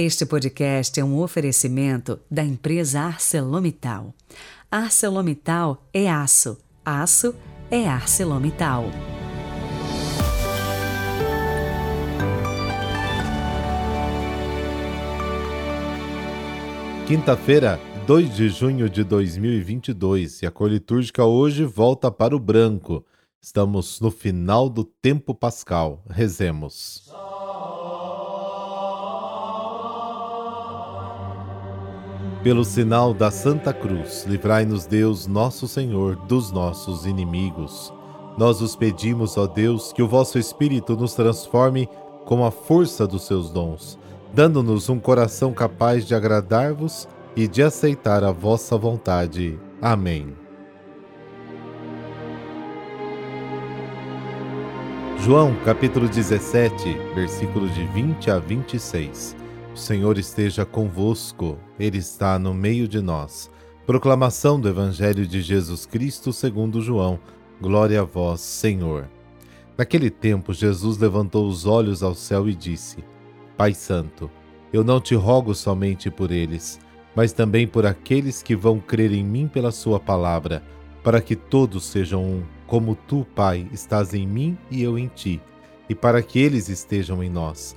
Este podcast é um oferecimento da empresa ArcelorMittal. ArcelorMittal é aço, aço é ArcelorMittal. Quinta-feira, 2 de junho de 2022, e a cor litúrgica hoje volta para o branco. Estamos no final do tempo pascal. Rezemos. Pelo sinal da Santa Cruz, livrai-nos Deus, nosso Senhor, dos nossos inimigos. Nós os pedimos, ó Deus, que o vosso Espírito nos transforme com a força dos seus dons, dando-nos um coração capaz de agradar-vos e de aceitar a vossa vontade. Amém. João capítulo 17, versículos de 20 a 26. Senhor esteja convosco, Ele está no meio de nós. Proclamação do Evangelho de Jesus Cristo segundo João. Glória a vós, Senhor. Naquele tempo, Jesus levantou os olhos ao céu e disse: Pai Santo, eu não te rogo somente por eles, mas também por aqueles que vão crer em mim pela Sua palavra, para que todos sejam um, como tu, Pai, estás em mim e eu em ti, e para que eles estejam em nós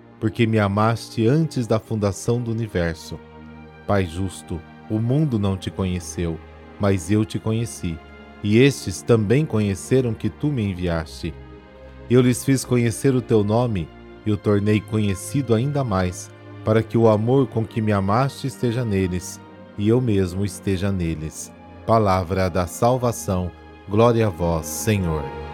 porque me amaste antes da fundação do universo. Pai justo, o mundo não te conheceu, mas eu te conheci, e estes também conheceram que tu me enviaste. Eu lhes fiz conhecer o teu nome e o tornei conhecido ainda mais, para que o amor com que me amaste esteja neles, e eu mesmo esteja neles. Palavra da salvação, glória a vós, Senhor.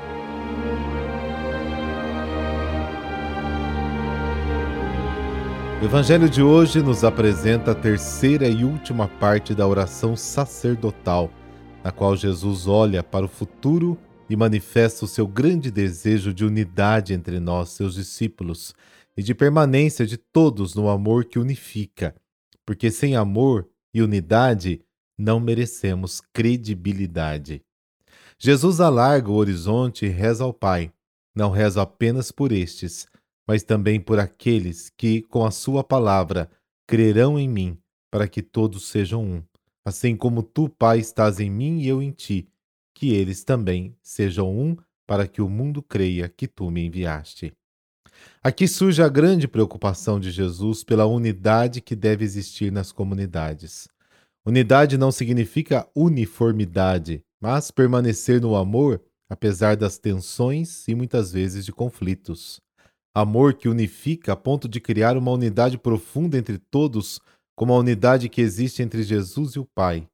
O Evangelho de hoje nos apresenta a terceira e última parte da oração sacerdotal, na qual Jesus olha para o futuro e manifesta o seu grande desejo de unidade entre nós, seus discípulos, e de permanência de todos no amor que unifica, porque sem amor e unidade não merecemos credibilidade. Jesus alarga o horizonte e reza ao Pai. Não reza apenas por estes, mas também por aqueles que, com a Sua palavra, crerão em mim, para que todos sejam um, assim como tu, Pai, estás em mim e eu em ti, que eles também sejam um, para que o mundo creia que tu me enviaste. Aqui surge a grande preocupação de Jesus pela unidade que deve existir nas comunidades. Unidade não significa uniformidade, mas permanecer no amor, apesar das tensões e muitas vezes de conflitos amor que unifica a ponto de criar uma unidade profunda entre todos, como a unidade que existe entre Jesus e o Pai.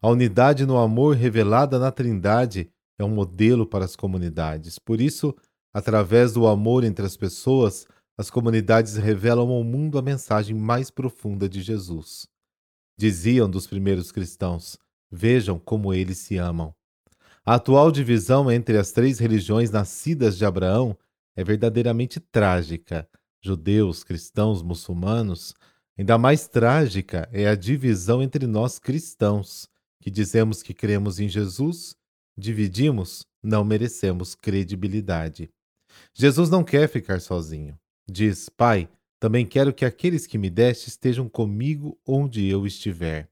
A unidade no amor revelada na Trindade é um modelo para as comunidades. Por isso, através do amor entre as pessoas, as comunidades revelam ao mundo a mensagem mais profunda de Jesus. Diziam dos primeiros cristãos: Vejam como eles se amam. A atual divisão entre as três religiões nascidas de Abraão é verdadeiramente trágica. Judeus, cristãos, muçulmanos, ainda mais trágica é a divisão entre nós cristãos, que dizemos que cremos em Jesus, dividimos, não merecemos credibilidade. Jesus não quer ficar sozinho. Diz: Pai, também quero que aqueles que me deste estejam comigo onde eu estiver.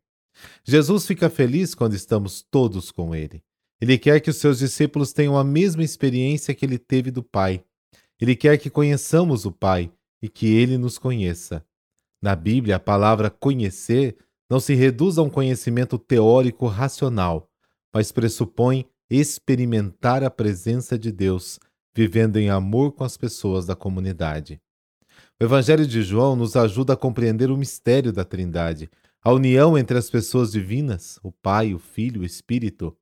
Jesus fica feliz quando estamos todos com Ele. Ele quer que os seus discípulos tenham a mesma experiência que ele teve do Pai. Ele quer que conheçamos o Pai e que ele nos conheça. Na Bíblia, a palavra conhecer não se reduz a um conhecimento teórico racional, mas pressupõe experimentar a presença de Deus, vivendo em amor com as pessoas da comunidade. O Evangelho de João nos ajuda a compreender o mistério da Trindade, a união entre as pessoas divinas, o Pai, o Filho o Espírito.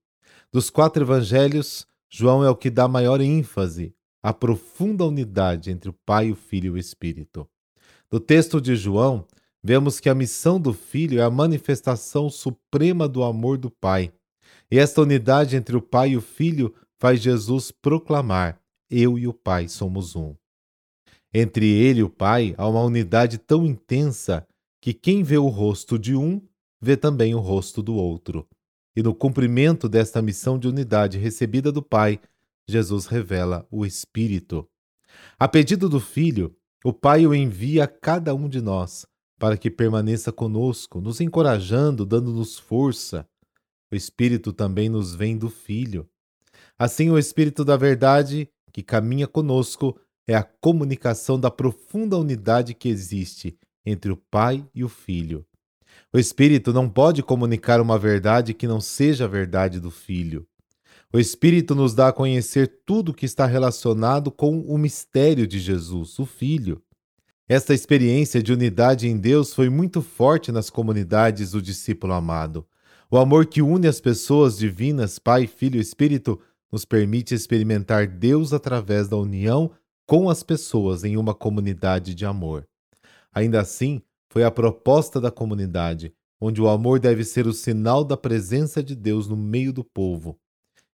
Dos quatro evangelhos, João é o que dá maior ênfase a profunda unidade entre o Pai, o Filho e o Espírito. No texto de João, vemos que a missão do Filho é a manifestação suprema do amor do Pai. E esta unidade entre o Pai e o Filho faz Jesus proclamar: Eu e o Pai somos um. Entre ele e o Pai há uma unidade tão intensa que quem vê o rosto de um vê também o rosto do outro. E no cumprimento desta missão de unidade recebida do Pai, Jesus revela o Espírito. A pedido do Filho, o Pai o envia a cada um de nós para que permaneça conosco, nos encorajando, dando-nos força. O Espírito também nos vem do Filho. Assim, o Espírito da Verdade, que caminha conosco, é a comunicação da profunda unidade que existe entre o Pai e o Filho. O Espírito não pode comunicar uma verdade que não seja a verdade do Filho. O Espírito nos dá a conhecer tudo que está relacionado com o mistério de Jesus, o Filho. Esta experiência de unidade em Deus foi muito forte nas comunidades do discípulo amado. O amor que une as pessoas divinas, Pai, Filho e Espírito, nos permite experimentar Deus através da união com as pessoas em uma comunidade de amor. Ainda assim, foi a proposta da comunidade, onde o amor deve ser o sinal da presença de Deus no meio do povo.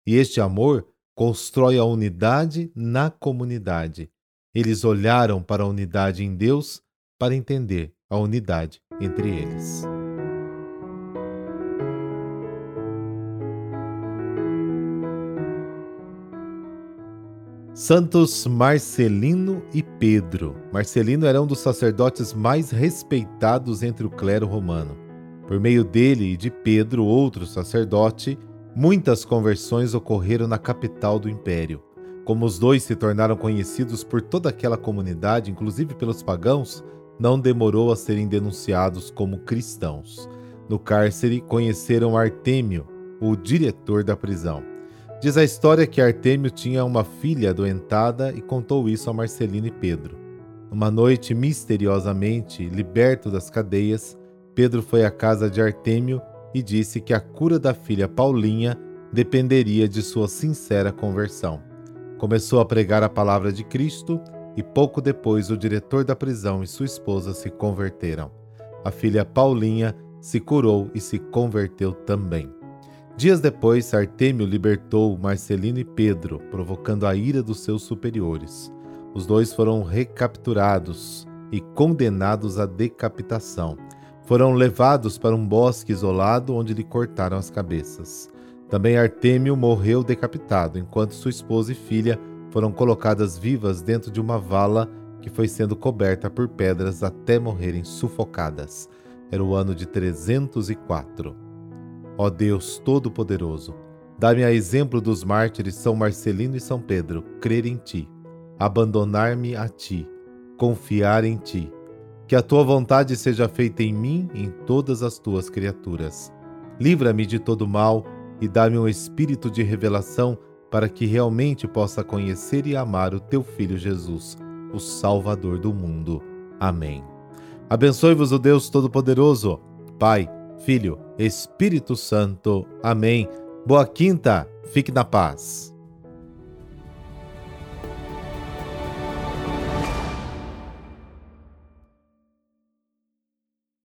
E este amor constrói a unidade na comunidade. Eles olharam para a unidade em Deus para entender a unidade entre eles. Santos Marcelino e Pedro. Marcelino era um dos sacerdotes mais respeitados entre o clero romano. Por meio dele e de Pedro, outro sacerdote, muitas conversões ocorreram na capital do império. Como os dois se tornaram conhecidos por toda aquela comunidade, inclusive pelos pagãos, não demorou a serem denunciados como cristãos. No cárcere, conheceram Artêmio, o diretor da prisão. Diz a história que Artêmio tinha uma filha adoentada e contou isso a Marcelino e Pedro. Uma noite, misteriosamente, liberto das cadeias, Pedro foi à casa de Artêmio e disse que a cura da filha Paulinha dependeria de sua sincera conversão. Começou a pregar a palavra de Cristo e pouco depois o diretor da prisão e sua esposa se converteram. A filha Paulinha se curou e se converteu também. Dias depois, Artêmio libertou Marcelino e Pedro, provocando a ira dos seus superiores. Os dois foram recapturados e condenados à decapitação. Foram levados para um bosque isolado onde lhe cortaram as cabeças. Também Artêmio morreu decapitado, enquanto sua esposa e filha foram colocadas vivas dentro de uma vala que foi sendo coberta por pedras até morrerem sufocadas. Era o ano de 304. Ó Deus Todo-Poderoso, dá-me a exemplo dos mártires São Marcelino e São Pedro, crer em Ti, abandonar-me a Ti, confiar em Ti. Que a Tua vontade seja feita em mim e em todas as Tuas criaturas. Livra-me de todo mal e dá-me um espírito de revelação para que realmente possa conhecer e amar o Teu Filho Jesus, o Salvador do mundo. Amém. Abençoe-vos o Deus Todo-Poderoso, Pai, Filho, Espírito Santo. Amém. Boa quinta, fique na paz.